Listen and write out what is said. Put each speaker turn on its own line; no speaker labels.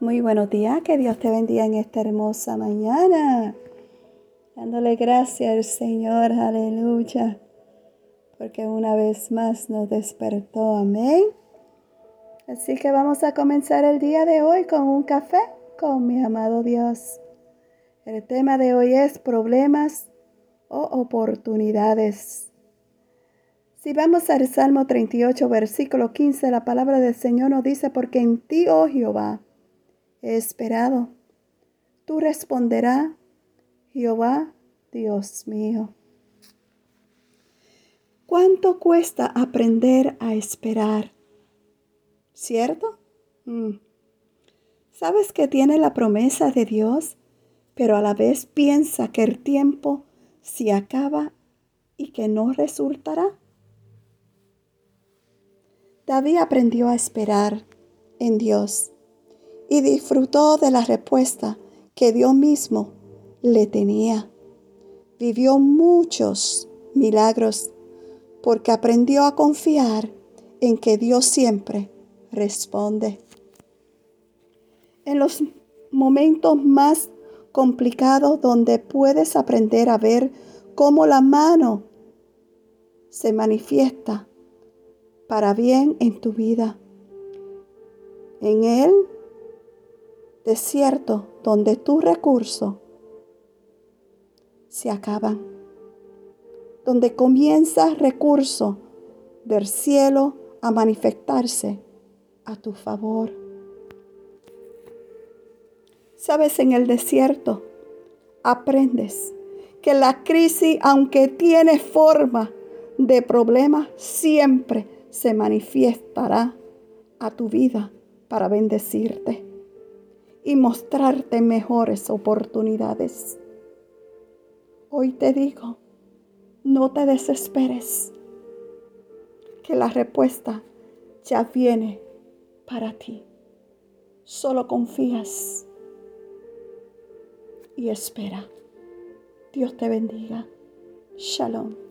Muy buenos días, que Dios te bendiga en esta hermosa mañana. Dándole gracias al Señor, aleluya, porque una vez más nos despertó, amén. Así que vamos a comenzar el día de hoy con un café con mi amado Dios. El tema de hoy es problemas o oportunidades. Si vamos al Salmo 38, versículo 15, la palabra del Señor nos dice, porque en ti, oh Jehová, he esperado. Tú responderás, Jehová, Dios mío. ¿Cuánto cuesta aprender a esperar? ¿Cierto? Mm. ¿Sabes que tiene la promesa de Dios, pero a la vez piensa que el tiempo se acaba y que no resultará? David aprendió a esperar en Dios y disfrutó de la respuesta que Dios mismo le tenía. Vivió muchos milagros porque aprendió a confiar en que Dios siempre responde. En los momentos más complicados donde puedes aprender a ver cómo la mano se manifiesta para bien en tu vida. En Él desierto donde tus recursos se acaban, donde comienza recurso del cielo a manifestarse a tu favor. Sabes, en el desierto aprendes que la crisis, aunque tiene forma de problema, siempre se manifestará a tu vida para bendecirte y mostrarte mejores oportunidades. Hoy te digo, no te desesperes, que la respuesta ya viene para ti. Solo confías y espera. Dios te bendiga. Shalom.